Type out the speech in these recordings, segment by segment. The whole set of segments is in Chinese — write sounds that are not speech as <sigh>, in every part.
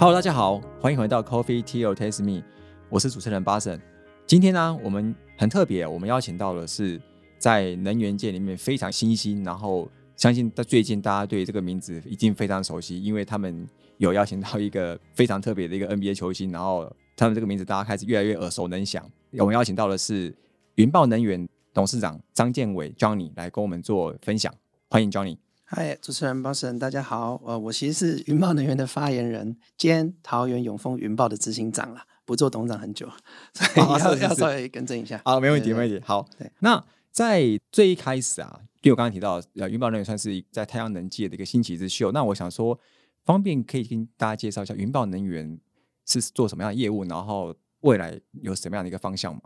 Hello，大家好，欢迎回到 Coffee Tea or Taste Me，我是主持人巴神。今天呢，我们很特别，我们邀请到的是在能源界里面非常新兴，然后相信在最近大家对这个名字已经非常熟悉，因为他们有邀请到一个非常特别的一个 NBA 球星，然后他们这个名字大家开始越来越耳熟能详。我们邀请到的是云豹能源董事长张建伟 Johnny 来跟我们做分享，欢迎 Johnny。嗨，主持人包神，大家好。呃，我其实是云豹能源的发言人兼桃园永丰云豹的执行长啦，不做董事长很久，所以要要稍微更正一下。好，没问题，没问题。好，那在最一开始啊，因为我刚刚提到，呃，云豹能源算是在太阳能界的一个新奇之秀。那我想说，方便可以跟大家介绍一下云豹能源是做什么样的业务，然后未来有什么样的一个方向吗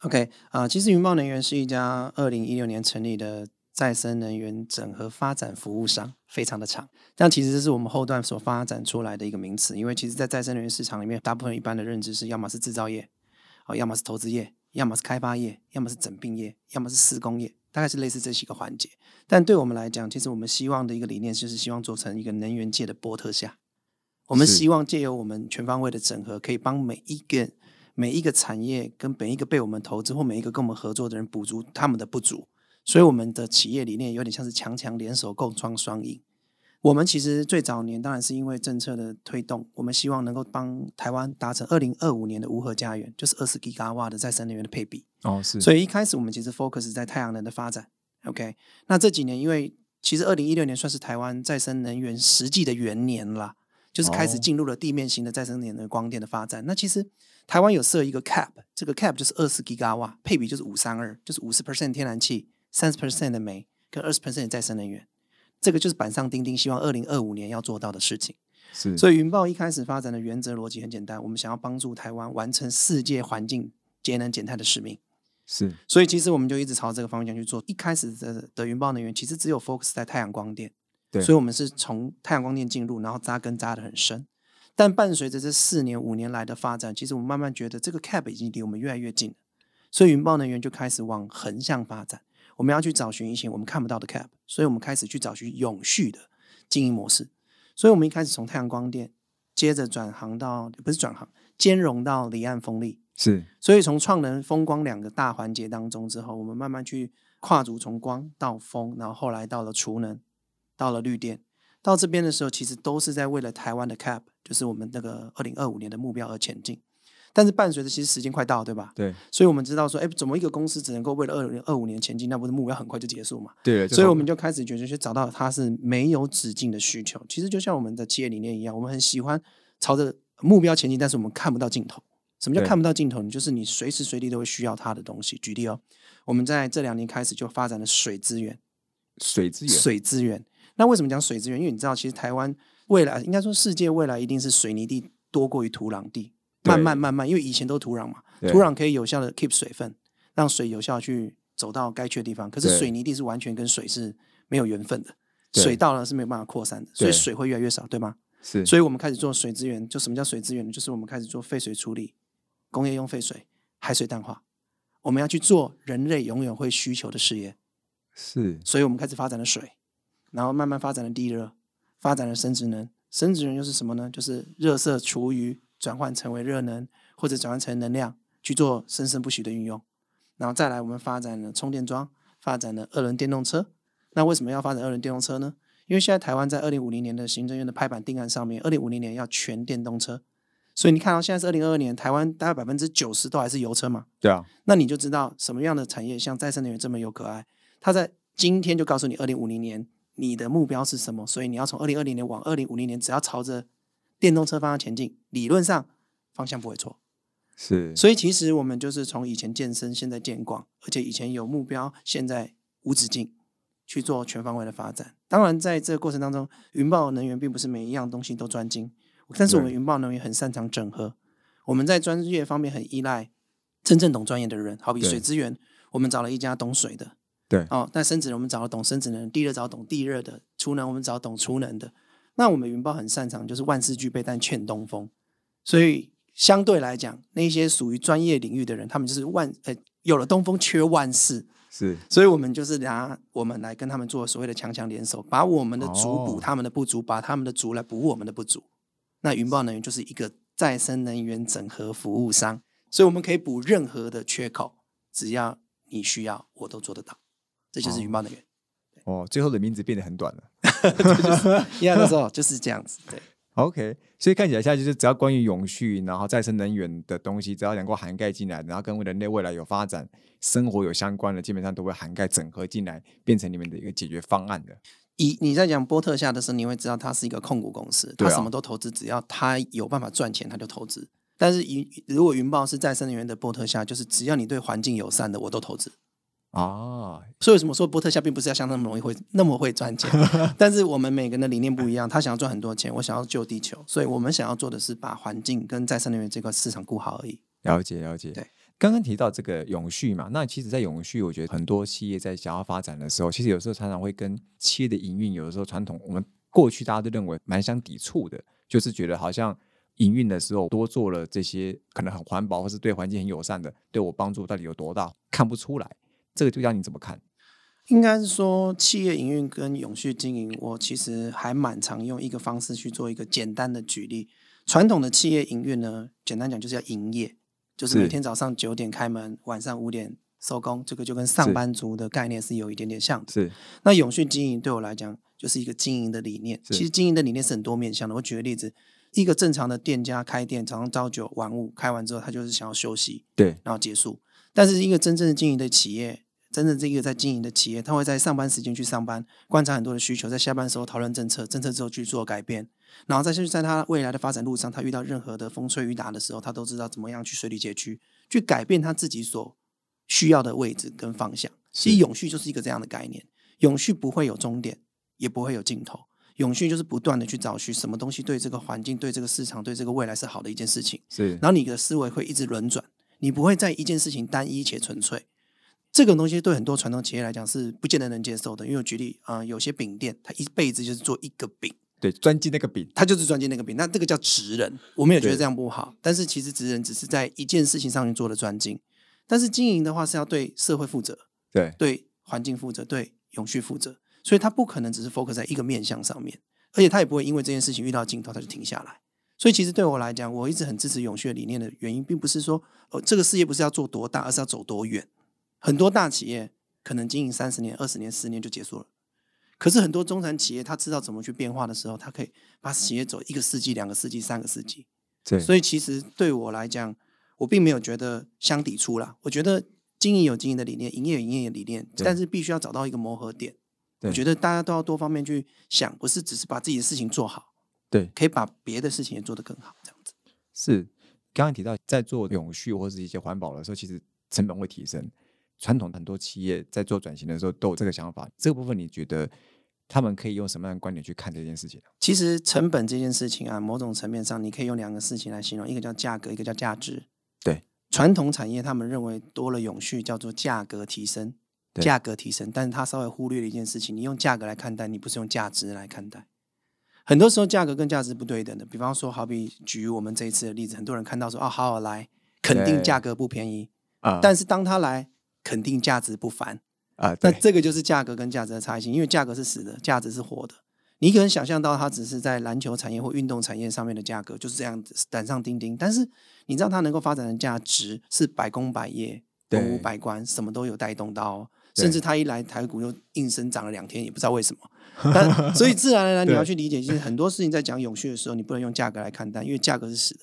？OK，啊，其实云豹能源是一家二零一六年成立的。再生能源整合发展服务商非常的长，但其实这是我们后段所发展出来的一个名词。因为其实，在再生能源市场里面，大部分一般的认知是要么是制造业，哦，要么是投资业，要么是开发业，要么是整并业，要么是施工业，大概是类似这几个环节。但对我们来讲，其实我们希望的一个理念就是希望做成一个能源界的波特下。我们希望借由我们全方位的整合，可以帮每一个每一个产业跟每一个被我们投资或每一个跟我们合作的人补足他们的不足。所以我们的企业理念有点像是强强联手，共创双赢。我们其实最早年当然是因为政策的推动，我们希望能够帮台湾达成二零二五年的无核家园，就是二十吉瓦的再生能源的配比。哦，是。所以一开始我们其实 focus 在太阳能的发展。OK，那这几年因为其实二零一六年算是台湾再生能源实际的元年啦，就是开始进入了地面型的再生能源的光电的发展。那其实台湾有设一个 cap，这个 cap 就是二十吉瓦，配比就是五三二，就是五十 percent 天然气。三十 percent 的煤跟二十 percent 的再生能源，这个就是板上钉钉，希望二零二五年要做到的事情。是，所以云豹一开始发展的原则逻辑很简单，我们想要帮助台湾完成世界环境节能减碳的使命。是，所以其实我们就一直朝这个方向去做。一开始的的云豹能源其实只有 focus 在太阳光电，对，所以我们是从太阳光电进入，然后扎根扎的很深。但伴随着这四年五年来的发展，其实我们慢慢觉得这个 cap 已经离我们越来越近了，所以云豹能源就开始往横向发展。我们要去找寻一些我们看不到的 cap，所以我们开始去找寻永续的经营模式。所以我们一开始从太阳光电，接着转行到不是转行，兼容到离岸风力。是，所以从创能、风光两个大环节当中之后，我们慢慢去跨足从光到风，然后后来到了储能，到了绿电，到这边的时候，其实都是在为了台湾的 cap，就是我们那个二零二五年的目标而前进。但是伴随着其实时间快到，对吧？对，所以我们知道说，哎，怎么一个公司只能够为了二零二五年前进，那不是目标很快就结束嘛？对，所以我们就开始觉得去找到它是没有止境的需求。其实就像我们的企业理念一样，我们很喜欢朝着目标前进，但是我们看不到尽头。什么叫看不到尽头？你就是你随时随地都会需要它的东西。举例哦，我们在这两年开始就发展了水资源，水资源，水资源。那为什么讲水资源？因为你知道，其实台湾未来应该说世界未来一定是水泥地多过于土壤地。慢慢慢慢，因为以前都土壤嘛，土壤可以有效的 keep 水分，让水有效去走到该去的地方。可是水泥地是完全跟水是没有缘分的，水到了是没有办法扩散的，所以水会越来越少，对吗？是。所以我们开始做水资源，就什么叫水资源呢？就是我们开始做废水处理、工业用废水、海水淡化。我们要去做人类永远会需求的事业。是。所以我们开始发展了水，然后慢慢发展了地热，发展了生殖能。生殖能又是什么呢？就是热色厨余。转换成为热能，或者转换成能量去做生生不息的运用，然后再来我们发展了充电桩，发展了二轮电动车。那为什么要发展二轮电动车呢？因为现在台湾在二零五零年的行政院的拍板定案上面，二零五零年要全电动车。所以你看到现在是二零二二年，台湾大概百分之九十都还是油车嘛？对啊。那你就知道什么样的产业像再生能源这么有可爱，它在今天就告诉你二零五零年你的目标是什么，所以你要从二零二零年往二零五零年，只要朝着。电动车方向前进，理论上方向不会错，是。所以其实我们就是从以前健身，现在健广，而且以前有目标，现在无止境去做全方位的发展。当然，在这个过程当中，云豹能源并不是每一样东西都专精，但是我们云豹能源很擅长整合。我们在专业方面很依赖真正懂专业的人，好比水资源，我们找了一家懂水的，对哦。但生殖能我们找了懂生子能，地热找懂地热的，储能我们找懂储能的。那我们云豹很擅长，就是万事俱备，但欠东风。所以相对来讲，那些属于专业领域的人，他们就是万呃有了东风，缺万事。是，所以我们就是拿我们来跟他们做所谓的强强联手，把我们的足补他们的不足，把他们的足来补我们的不足。那云豹能源就是一个再生能源整合服务商，所以我们可以补任何的缺口，只要你需要，我都做得到。这就是云豹能源。哦，最后的名字变得很短了。一样的时候就是这样子。对。<laughs> OK，所以看起来现在就是只要关于永续，然后再生能源的东西，只要能够涵盖进来，然后跟人类未来有发展、生活有相关的，基本上都会涵盖整合进来，变成你们的一个解决方案的。以你在讲波特下的时候，你会知道它是一个控股公司，它什么都投资，只要它有办法赚钱，它就投资。但是云如果云豹是再生能源的波特下，就是只要你对环境友善的，我都投资。啊，所以为什么说波特夏并不是要像那么容易会那么会赚钱？<laughs> 但是我们每个人的理念不一样，他想要赚很多钱，我想要救地球，所以我们想要做的是把环境跟再生能源这个市场顾好而已。了解了解。对，刚刚提到这个永续嘛，那其实，在永续，我觉得很多企业在想要发展的时候，其实有时候常常会跟企业的营运，有的时候传统我们过去大家都认为蛮相抵触的，就是觉得好像营运的时候多做了这些可能很环保或是对环境很友善的，对我帮助到底有多大，看不出来。这个就让你怎么看？应该是说，企业营运跟永续经营，我其实还蛮常用一个方式去做一个简单的举例。传统的企业营运呢，简单讲就是要营业，就是是每天早上九点开门，晚上五点收工，这个就跟上班族的概念是有一点点像的。是那永续经营对我来讲，就是一个经营的理念。其实经营的理念是很多面向的。我举个例子，一个正常的店家开店，早上朝九晚五，开完之后他就是想要休息，对，然后结束。但是一个真正的经营的企业，真正这个在经营的企业，他会在上班时间去上班，观察很多的需求，在下班的时候讨论政策，政策之后去做改变，然后再去在他未来的发展路上，他遇到任何的风吹雨打的时候，他都知道怎么样去水里解区去改变他自己所需要的位置跟方向。其实永续就是一个这样的概念，永续不会有终点，也不会有尽头。永续就是不断的去找寻什么东西对这个环境、对这个市场、对这个未来是好的一件事情。是然后你的思维会一直轮转，你不会在一件事情单一且纯粹。这个东西对很多传统企业来讲是不见得能接受的，因为我举例啊、呃有些饼店，他一辈子就是做一个饼，对，专精那个饼，他就是专精那个饼，那这个叫职人。我们也觉得这样不好，但是其实职人只是在一件事情上面做的专精，但是经营的话是要对社会负责，对，对环境负责，对永续负责，所以他不可能只是 focus 在一个面向上面，而且他也不会因为这件事情遇到尽头他就停下来。所以其实对我来讲，我一直很支持永续的理念的原因，并不是说哦这个事业不是要做多大，而是要走多远。很多大企业可能经营三十年、二十年、十年就结束了，可是很多中产企业，他知道怎么去变化的时候，他可以把企业走一个世纪、两个世纪、三个世纪。对，所以其实对我来讲，我并没有觉得相抵触啦。我觉得经营有经营的理念，营业有营业的理念，但是必须要找到一个磨合点。对我觉得大家都要多方面去想，不是只是把自己的事情做好，对，可以把别的事情也做得更好，这样子。是刚刚提到，在做永续或是一些环保的时候，其实成本会提升。传统很多企业在做转型的时候都有这个想法，这个部分你觉得他们可以用什么样的观点去看这件事情呢？其实成本这件事情啊，某种层面上，你可以用两个事情来形容，一个叫价格，一个叫价值。对，传统产业他们认为多了永续叫做价格提升，对价格提升，但是他稍微忽略了一件事情，你用价格来看待，你不是用价值来看待。很多时候价格跟价值不对等的，比方说，好比举我们这一次的例子，很多人看到说啊，好好来，肯定对。价格不便宜，啊。但是当他来，肯定价值不凡。啊，那对，这个就是价格跟价值的差异性，因为价格是死的，价值是活的。你可能想象到它只是在篮球产业或运动产业上面的价格就是这样子板上钉钉，但是你知道它能够发展的价值是百工百业、对。文武百官，什么都有带动到、甚至他一来台股又应声涨了两天，也不知道为什么。但所以自然而然你要去理解，就是很多事情在讲永续的时候，你不能用价格来看待，因为价格是死的，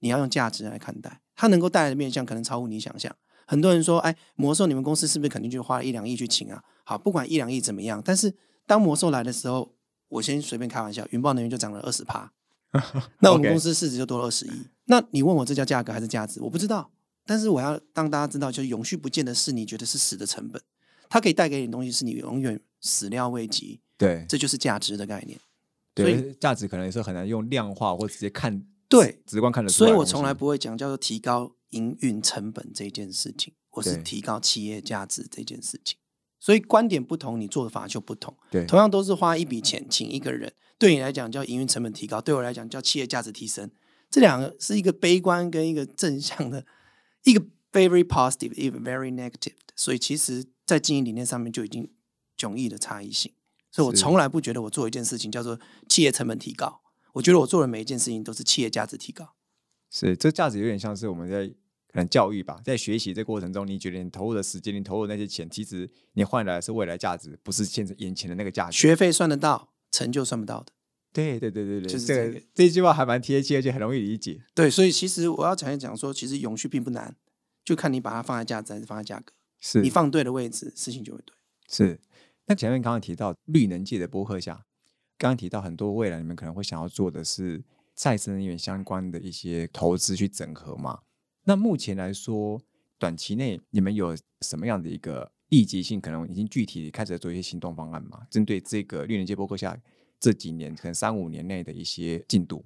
你要用价值来看待，它能够带来的面向可能超乎你想象。很多人说，哎，魔兽你们公司是不是肯定就花了一两亿去请啊？好，不管一两亿怎么样，但是当魔兽来的时候，我先随便开玩笑，云豹能源就涨了二十趴，<laughs> 那我们公司市值就多了二十亿。那你问我这叫价格还是价值？我不知道，但是我要让大家知道，就是永续不见得是你觉得是死的成本，它可以带给你的东西是你永远始料未及，对这就是价值的概念。所对，价值可能也是很难用量化或直接看，对，直观看得出所以来的东西。我从来不会讲叫做提高营运成本这件事情，我是提高企业价值这件事情。所以观点不同，你做法就不同。对同样都是花一笔钱请一个人，对你来讲叫营运成本提高，对我来讲叫企业价值提升。这两个是一个悲观跟一个正向的，一个 very positive，一个 very negative。所以其实，在经营理念上面就已经迥异的差异性。所以我从来不觉得我做一件事情叫做企业成本提高，我觉得我做的每一件事情都是企业价值提高。是，这价值有点像是我们在可能教育吧，在学习这过程中，你觉得你投入的时间，你投入的那些钱，其实你换来的是未来价值，不是现在眼前的那个价值。学费算得到，成就算不到的。对对对对对，就是这个这个这句话还蛮贴切，而且很容易理解。对，所以其实我要讲一讲说，其实永续并不难，就看你把它放在价值还是放在价格。是你放对的位置，事情就会对。是。那前面刚刚提到绿能界的播客下，刚刚提到很多未来你们可能会想要做的是再生能源相关的一些投资去整合嘛？那目前来说，短期内你们有什么样的一个立即性，可能已经具体开始做一些行动方案嘛？针对这个绿能界播客下这几年可能三五年内的一些进度。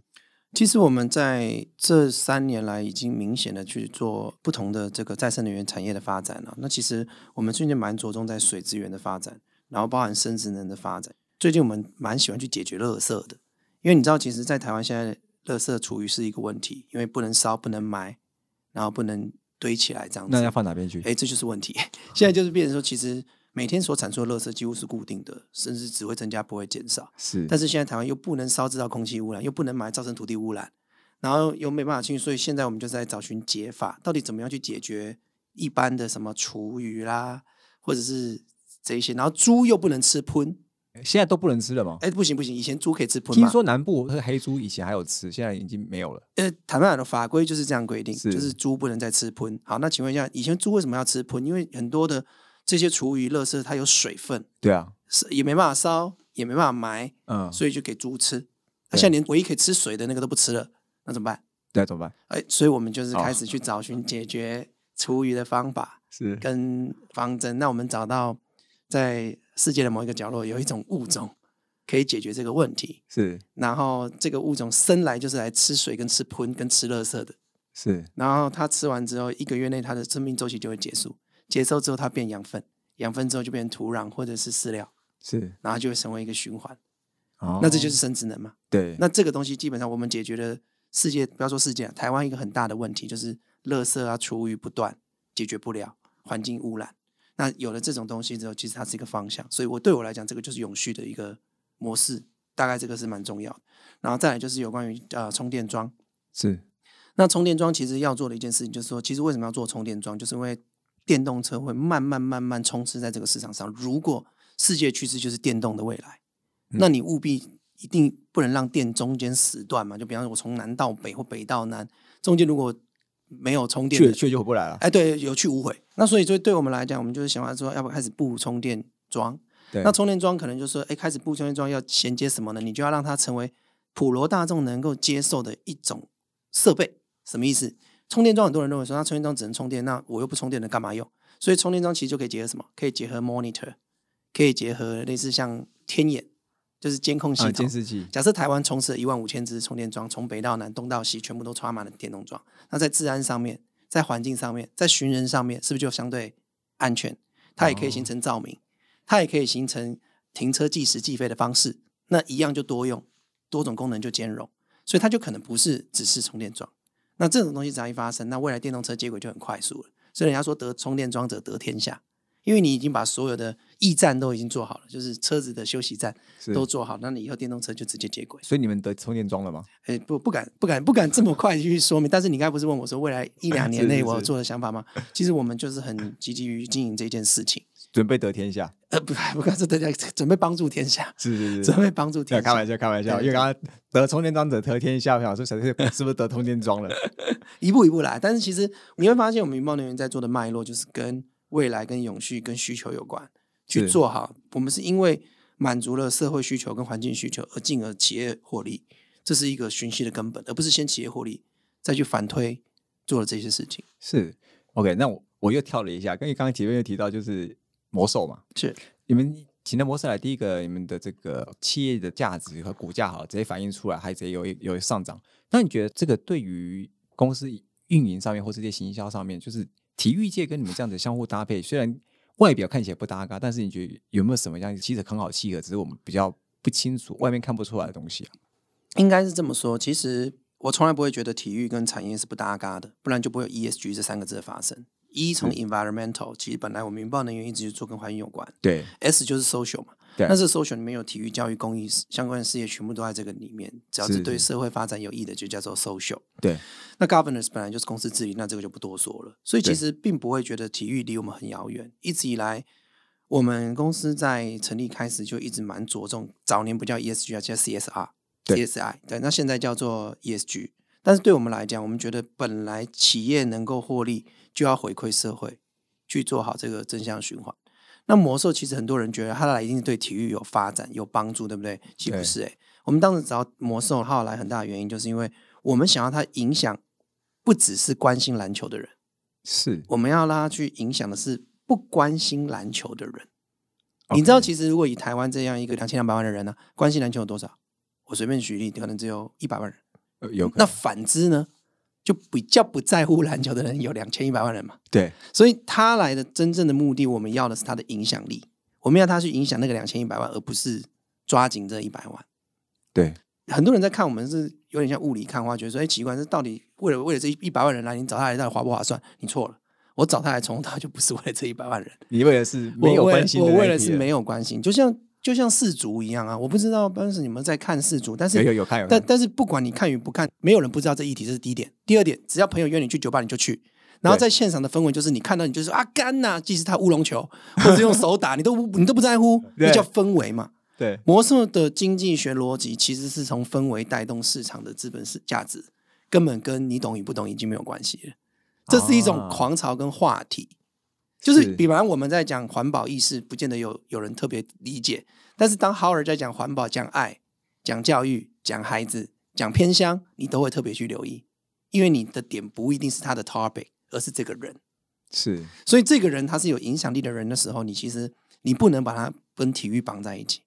其实我们在这三年来已经明显的去做不同的这个再生能源产业的发展了。那其实我们最近蛮着重在水资源的发展，然后包含生殖能的发展。最近我们蛮喜欢去解决垃圾的，因为你知道，其实，在台湾现在垃圾处于是一个问题，因为不能烧、不能埋，然后不能堆起来这样子。那要放哪边去？哎，这就是问题。<laughs> 现在就是变成说，其实每天所产出的垃圾几乎是固定的，甚至只会增加不会减少。是，但是现在台湾又不能烧制造空气污染，又不能埋造成土地污染，然后又没办法清除，所以现在我们就在找寻解法，到底怎么样去解决一般的什么厨余啦，或者是这一些，然后猪又不能吃喷，现在都不能吃了吗？哎，不行不行，以前猪可以吃喷听嘛。说南部是黑猪以前还有吃，现在已经没有了。呃，坦白讲的法规就是这样规定，是就是猪不能再吃喷。好，那请问一下，以前猪为什么要吃喷？因为很多的这些厨余、垃圾它有水分，对啊，是也没办法烧，也没办法埋，嗯，所以就给猪吃。那对现在连唯一可以吃水的那个都不吃了，那怎么办？对啊，怎么办？哎，所以我们就是哦开始去找寻解决厨余的方法是跟方针。那我们找到在世界的某一个角落有一种物种可以解决这个问题，是然后这个物种生来就是来吃水、跟吃喷、跟吃垃圾的。是，然后它吃完之后，一个月内它的生命周期就会结束，结束之后它变养分，养分之后就变成土壤或者是饲料，是，然后就会成为一个循环。哦那这就是生殖能嘛？对，那这个东西基本上我们解决了世界，不要说世界啊，台湾一个很大的问题就是垃圾啊、厨余不断，解决不了环境污染。那有了这种东西之后，其实它是一个方向，所以我对我来讲，这个就是永续的一个模式，大概这个是蛮重要的。然后再来就是有关于呃充电桩，是那充电桩其实要做的一件事情，就是说，其实为什么要做充电桩，就是因为电动车会慢慢慢慢充斥在这个市场上。如果世界趋势就是电动的未来，嗯那你务必一定不能让电中间死断嘛。就比方说，我从南到北或北到南，中间如果没有充电的，去去就回不来了。哎，对，有去无回。那所以就对我们来讲，我们就是想要说，要不要开始布充电桩？对，那充电桩可能就说，哎，开始布充电桩要衔接什么呢？你就要让它成为普罗大众能够接受的一种设备。什么意思？充电桩很多人认为说，那充电桩只能充电，那我又不充电了，干嘛用？所以充电桩其实就可以结合什么？可以结合 monitor，可以结合类似像天眼，就是监控系啊，统。监视器假设台湾充斥了一万五千只充电桩，从北到南、东到西，全部都插满了电动桩。那在治安上面，在环境上面，在寻人上面，是不是就相对安全？它也可以形成照明，它也可以形成停车计时计费的方式。那一样就多用，多种功能就兼容，所以它就可能不是只是充电桩。那这种东西只要一发生，那未来电动车接轨就很快速了。所以人家说得充电桩者得天下，因为你已经把所有的驿站都已经做好了，就是车子的休息站都做好，那你以后电动车就直接接轨。所以你们得充电桩了吗？哎，不，不敢，不敢，不敢这么快去说明。但是你刚才不是问我说，未来一两 <laughs> 年内我有做的想法吗？其实我们就是很积极于经营这件事情。准备得天下？呃，不，不敢说大家准备帮助天下，是是是准备帮助天下。开玩笑，开玩笑。因为刚刚得充电桩者得天下，我想说谁是是不是得充电桩了？<laughs> 一步一步来。但是其实你会发现，我们云豹能源在做的脉络，就是跟未来、跟永续、跟需求有关，去做好。我们是因为满足了社会需求跟环境需求，而进而企业获利，这是一个循序的根本，而不是先企业获利再去反推做了这些事情。是 OK，那我我又跳了一下，跟你刚刚前面又提到就是魔兽嘛，是你们请的魔兽来，第一个你们的这个企业的价值和股价好直接反映出来，还直接有有上涨。那你觉得这个对于公司运营上面或这些行销上面，就是体育界跟你们这样子相互搭配，虽然外表看起来不搭嘎，但是你觉得有没有什么样其实很好契合，只是我们比较不清楚，外面看不出来的东西啊？应该是这么说。其实我从来不会觉得体育跟产业是不搭嘎的，不然就不会有 ESG 这三个字的发生。一从 environmental，其实本来我们云豹能源一直就做跟环境有关对，；S 就是 social 嘛。对但是 social 里面有体育、教育、公益相关的事业，全部都在这个里面。只要是是对社会发展有益的，就叫做 social。对，那 governance 本来就是公司治理，那这个就不多说了。所以其对实并不会觉得体育离我们很遥远。一直以来，我们公司在成立开始就一直蛮着重，早年不叫 ESG 啊，叫 CSR、CSI 对，那现在叫做 ESG。但是对我们来讲，我们觉得本来企业能够获利，就要回馈社会，去做好这个正向循环。那魔兽其实很多人觉得它来一定是对体育有发展有帮助，对不对？其实不是诶、欸我们当时找魔兽它要来很大的原因，就是因为我们想要它影响不只是关心篮球的人，是我们要让它去影响的是不关心篮球的人。你知道，其实如果以台湾这样一个两千两百万的人呢、关心篮球有多少？我随便举例，可能只有一百万人。呃有那反之呢，就比较不在乎篮球的人有两千一百万人嘛。对所以他来的真正的目的，我们要的是他的影响力，我们要他去影响那个两千一百万，而不是抓紧这一百万。对很多人在看我们是有点像雾里看花，觉得说，哎，奇怪，这到底为了为了这一百万人来，你找他来到底划不划算？你错了，我找他来从头到尾就不是为了这一百万人，你为的是没有关心的我为了是没有关心，就像就像世足一样啊，我不知道当时你们在看世足，但是有有有看有看，但但是不管你看与不看，没有人不知道这议题，这是第一点。第二点，只要朋友约你去酒吧，你就去。然后在现场的氛围就是你看到你就说啊干呐、即使他乌龙球或者是用手打，你都不 <laughs> 你都不在乎，对那叫氛围嘛。对魔兽的经济学逻辑其实是从氛围带动市场的资本市价值，根本跟你懂与不懂已经没有关系了。这是一种啊狂潮跟话题，就是是比方我们在讲环保意识，不见得有有人特别理解，但是当 Howard 在讲环保、讲爱、讲教育、讲孩子、讲偏乡，你都会特别去留意，因为你的点不一定是他的 topic，而是这个人。是所以这个人他是有影响力的人的时候，你其实你不能把他跟体育绑在一起。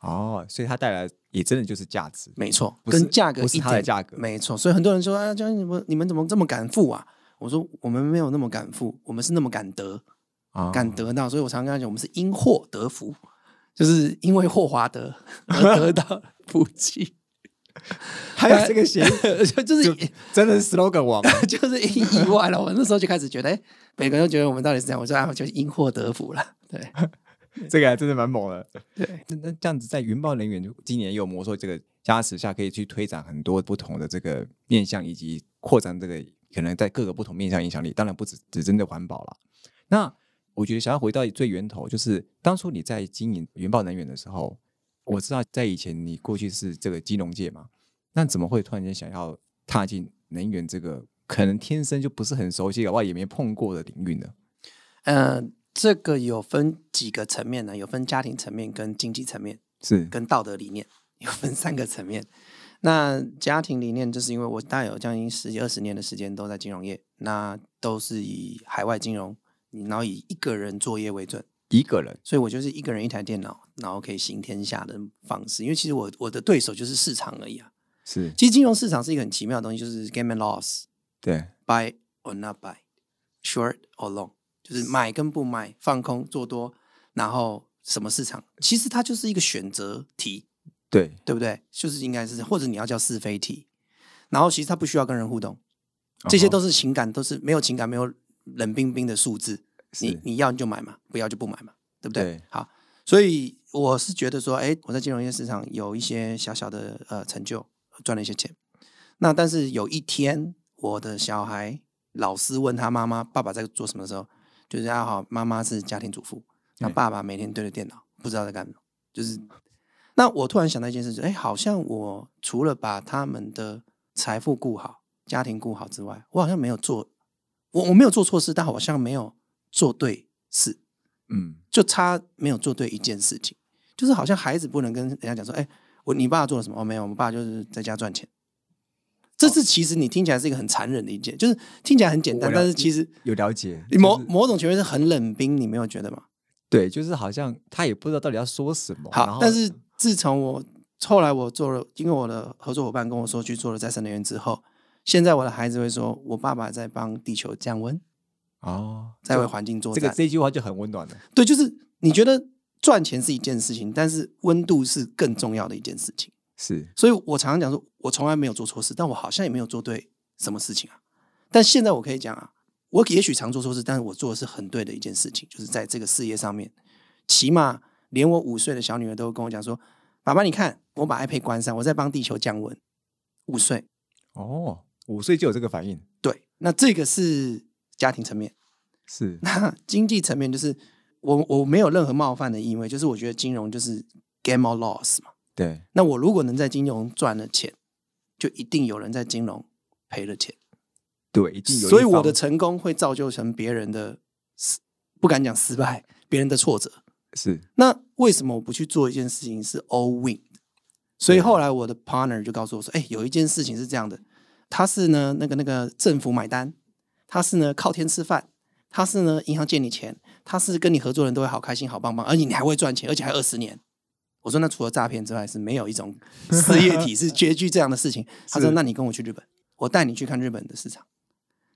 哦，所以他带来也真的就是价值，没错，跟价格不是一点它的价格没错。所以很多人说啊，教你们你们怎么这么敢付啊？我说我们没有那么敢付，我们是那么敢得，啊敢得到。所以我常常跟他讲，我们是因祸得福，就是因为霍华德而 <laughs> 得到福气。还有这个谐音，<laughs> 就就是就真的是 slogan 王，<laughs> 就是意意外了。我那时候就开始觉得，哎，每个人都觉得我们到底是这样。我说啊，我就因祸得福了。对这个还真的蛮猛的。对，那那这样子，在云豹人员今年有魔兽这个加持下，可以去推展很多不同的这个面向，以及扩展这个可能在各个不同面向影响力。当然不只只针对环保了。那我觉得想要回到最源头，就是当初你在经营云豹能源的时候，我知道在以前你过去是这个金融界嘛，那怎么会突然间想要踏进能源这个可能天生就不是很熟悉，搞不好也没碰过的领域呢？呃，这个有分几个层面呢？有分家庭层面跟经济层面。是跟道德理念有分三个层面。那家庭理念，就是因为我大概有将近十几二十年的时间都在金融业，那都是以海外金融，然后以一个人作业为准，一个人所以我就是一个人一台电脑，然后可以行天下的方式。因为其实我我的对手就是市场而已啊。是其实金融市场是一个很奇妙的东西，就是 game and loss。对 buy or not buy, short or long，就是买跟不买，放空做多，然后什么市场，其实它就是一个选择题，对对不对？就是应该是，或者你要叫是非题。然后其实他不需要跟人互动，这些哦都是情感，都是没有情感，没有冷冰冰的数字。你你要你就买嘛，不要就不买嘛，对不对？对好，所以我是觉得说，哎，我在金融业市场有一些小小的呃成就，赚了一些钱。那但是有一天，我的小孩老师问他妈妈：“爸爸在做什么？”的时候，就是啊好，妈妈是家庭主妇，那爸爸每天对着电脑，不知道在干什么。就是，那我突然想到一件事，情哎，好像我除了把他们的财富顾好、家庭顾好之外，我好像没有做，我我没有做错事，但好像没有做对事。嗯就差没有做对一件事情，就是好像孩子不能跟人家讲说，哎、我你爸做了什么？哦，没有，我们爸就是在家赚钱。这是其实你听起来是一个很残忍的一件，就是听起来很简单，但是其实有了解，某就是某种情况是很冷冰，你没有觉得吗？对，就是好像他也不知道到底要说什么。好，但是自从我后来我做了，因为我的合作伙伴跟我说去做了再生能源之后，现在我的孩子会说，我爸爸在帮地球降温，哦，在为环境做这战。个这句话就很温暖了。对，就是你觉得赚钱是一件事情，但是温度是更重要的一件事情。是所以我常常讲说，我从来没有做错事，但我好像也没有做对什么事情啊。但现在我可以讲啊，我也许常做错事，但是我做的是很对的一件事情，就是在这个事业上面，起码连我五岁的小女儿都跟我讲说：“爸爸，你看，我把 iPad 关上，我在帮地球降温。”五岁，哦，五岁就有这个反应，对，那这个是家庭层面。是 <laughs> 那经济层面就是我我没有任何冒犯的意味，就是我觉得金融就是 game or loss 嘛。对，那我如果能在金融赚了钱，就一定有人在金融赔了钱。对，一定有一。所以我的成功会造就成别人的失，不敢讲失败，别人的挫折。是那为什么我不去做一件事情是 all win？所以后来我的 partner 就告诉我说：“哎、有一件事情是这样的，他是呢那个那个政府买单，他是呢靠天吃饭，他是呢银行借你钱，他是跟你合作的人都会好开心好棒棒，而且你还会赚钱，而且还二十年。”我说：“那除了诈骗之外，是没有一种事业体是绝句这样的事情。<laughs> ”他说：“那你跟我去日本，我带你去看日本的市场。”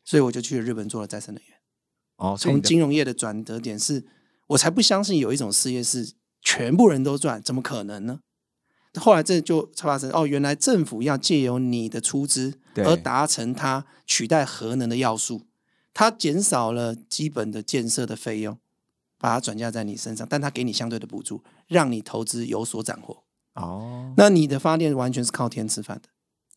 所以我就去了日本做了再生能源。哦，从金融业的转折点是，我才不相信有一种事业是全部人都赚，怎么可能呢？后来这就发生哦，原来政府要借由你的出资而达成它取代核能的要素，它减少了基本的建设的费用，把它转嫁在你身上，但它给你相对的补助，让你投资有所斩获。哦，那你的发电完全是靠天吃饭的，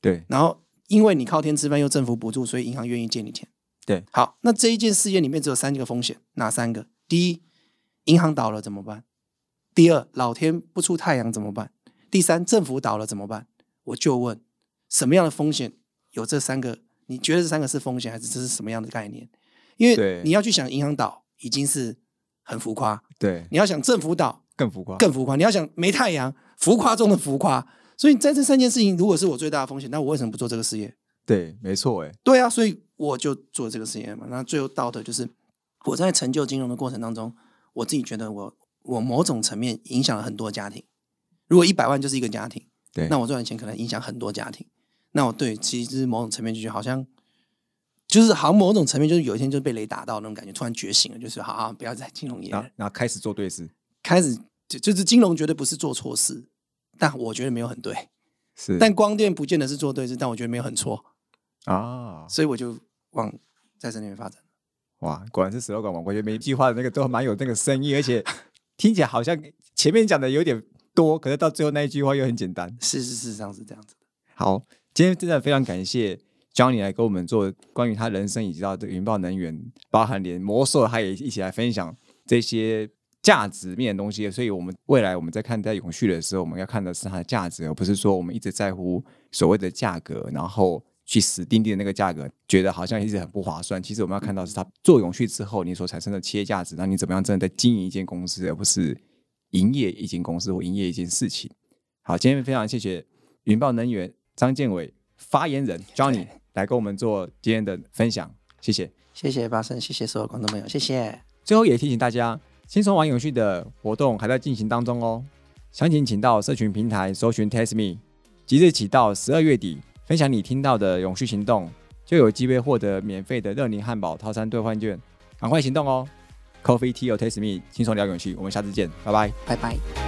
对然后因为你靠天吃饭又政府补助，所以银行愿意借你钱。对，好，那这一件事业里面只有三个风险，哪三个？第一，银行倒了怎么办？第二，老天不出太阳怎么办？第三，政府倒了怎么办？我就问，什么样的风险有这三个？你觉得这三个是风险，还是这是什么样的概念？因为你要去想银行倒已经是很浮夸，对，你要想政府倒更浮夸，更浮夸，你要想没太阳，浮夸中的浮夸。所以在这三件事情，如果是我最大的风险，那我为什么不做这个事业？对，没错，哎，对啊，所以我就做这个事业嘛。那最后到的就是我在成就金融的过程当中，我自己觉得我我某种层面影响了很多家庭。如果一百万就是一个家庭，对，那我赚的钱可能影响很多家庭。那我对其实某种层面就觉得好像就是好像某种层面就是有一天就被雷打到那种感觉，突然觉醒了，就是好好不要再金融业了然后，开始做对事，开始就就是金融绝对不是做错事，但我觉得没有很对。<laughs> 是，但光电不见得是做对事，但我觉得没有很错，啊，所以我就往在这里面发展。哇，果然是 slogan 王，我觉得每一句话的那个都蛮有那个深意，而且 <laughs> 听起来好像前面讲的有点多，可是到最后那一句话又很简单。是是事实上是这样子的。好，今天真的非常感谢 Johnny 来跟我们做关于他人生以及到这个云豹能源，包含连魔兽，他也一起来分享这些价值面的东西。所以，我们未来我们在看待永续的时候，我们要看的是它的价值，而不是说我们一直在乎所谓的价格，然后去死盯盯的那个价格，觉得好像一直很不划算。其实我们要看到是它做永续之后，你所产生的企业价值，那你怎么样真的在经营一间公司，而不是营业一间公司或营业一件事情。好，今天非常谢谢云豹能源张建伟发言人 Johnny 来跟我们做今天的分享，谢谢。谢谢巴生，谢谢所有观众朋友，谢谢。最后也提醒大家，轻松玩永续的活动还在进行当中哦。详情请到社群平台搜寻 Test Me，即日起到十二月底，分享你听到的永续行动，就有机会获得免费的热宁汉堡套餐兑换券，赶快行动哦！Coffee Tea or Taste Me，轻松聊永续，我们下次见，拜拜。拜拜。